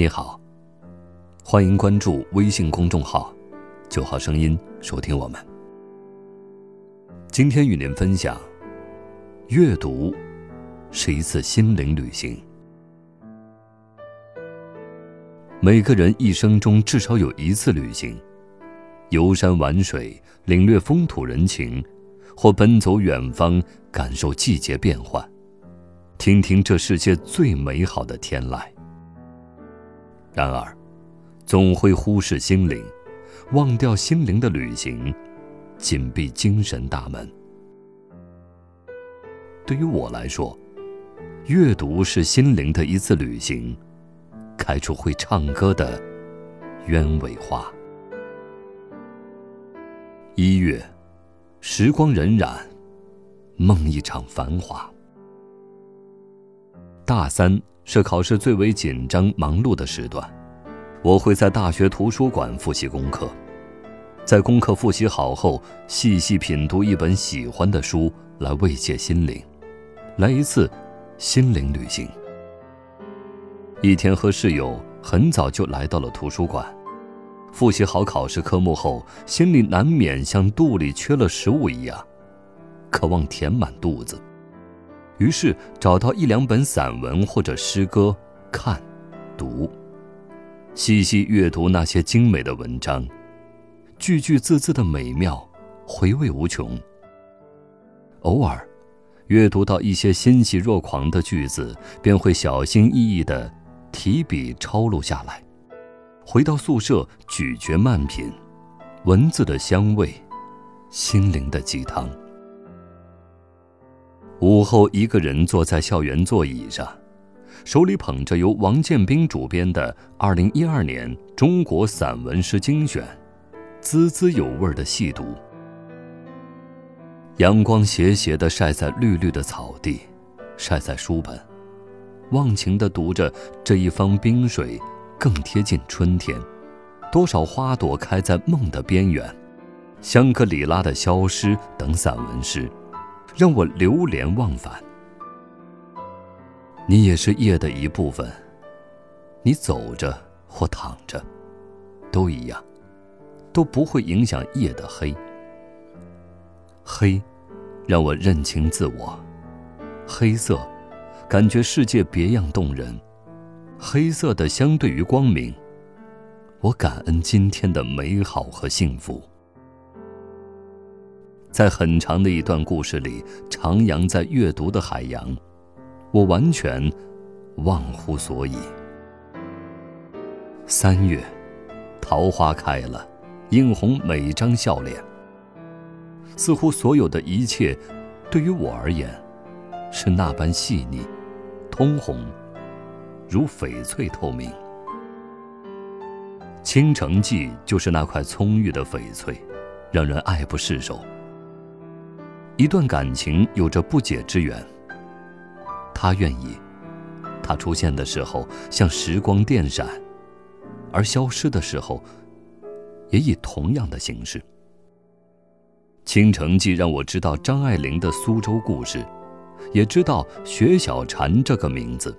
你好，欢迎关注微信公众号“九号声音”，收听我们。今天与您分享：阅读是一次心灵旅行。每个人一生中至少有一次旅行，游山玩水，领略风土人情，或奔走远方，感受季节变换，听听这世界最美好的天籁。然而，总会忽视心灵，忘掉心灵的旅行，紧闭精神大门。对于我来说，阅读是心灵的一次旅行，开出会唱歌的鸢尾花。一月，时光荏苒，梦一场繁华。大三。是考试最为紧张、忙碌的时段，我会在大学图书馆复习功课，在功课复习好后，细细品读一本喜欢的书来慰藉心灵，来一次心灵旅行。一天和室友很早就来到了图书馆，复习好考试科目后，心里难免像肚里缺了食物一样，渴望填满肚子。于是找到一两本散文或者诗歌，看、读，细细阅读那些精美的文章，句句字字的美妙，回味无穷。偶尔，阅读到一些欣喜若狂的句子，便会小心翼翼地提笔抄录下来，回到宿舍咀嚼慢品，文字的香味，心灵的鸡汤。午后，一个人坐在校园座椅上，手里捧着由王建斌主编的《二零一二年中国散文诗精选》，滋滋有味的细读。阳光斜斜的晒在绿绿的草地，晒在书本，忘情的读着这一方冰水，更贴近春天。多少花朵开在梦的边缘，香格里拉的消失等散文诗。让我流连忘返。你也是夜的一部分。你走着或躺着，都一样，都不会影响夜的黑。黑，让我认清自我。黑色，感觉世界别样动人。黑色的相对于光明，我感恩今天的美好和幸福。在很长的一段故事里，徜徉在阅读的海洋，我完全忘乎所以。三月，桃花开了，映红每张笑脸。似乎所有的一切，对于我而言，是那般细腻、通红，如翡翠透明。倾城记就是那块葱郁的翡翠，让人爱不释手。一段感情有着不解之缘。他愿意，他出现的时候像时光电闪，而消失的时候，也以同样的形式。《倾城记》让我知道张爱玲的苏州故事，也知道薛小禅这个名字。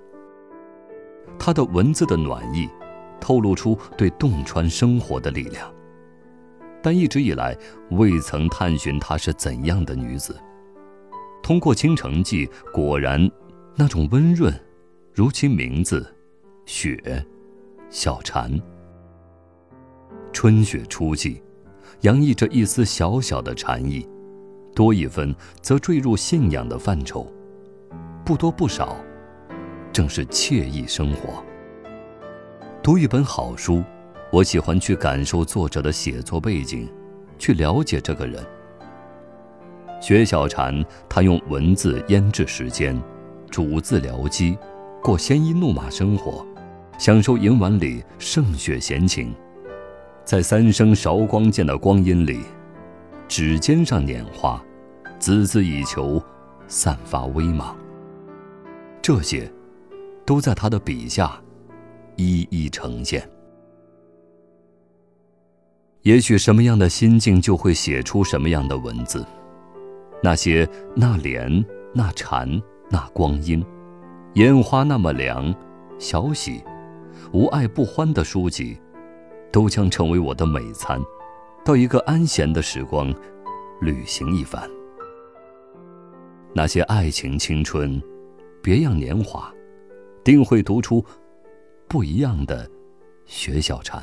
他的文字的暖意，透露出对洞穿生活的力量。但一直以来未曾探寻她是怎样的女子。通过《倾城记》，果然，那种温润，如其名字，雪，小禅。春雪初霁，洋溢着一丝小小的禅意，多一分则坠入信仰的范畴，不多不少，正是惬意生活。读一本好书。我喜欢去感受作者的写作背景，去了解这个人。薛小禅，他用文字腌制时间，煮字疗机，过鲜衣怒马生活，享受银碗里盛雪闲情，在三生韶光间的光阴里，指尖上拈花，孜孜以求，散发微芒。这些，都在他的笔下，一一呈现。也许什么样的心境，就会写出什么样的文字。那些那莲、那禅、那光阴，烟花那么凉，小喜。无爱不欢的书籍，都将成为我的美餐。到一个安闲的时光，旅行一番。那些爱情、青春、别样年华，定会读出不一样的薛小禅。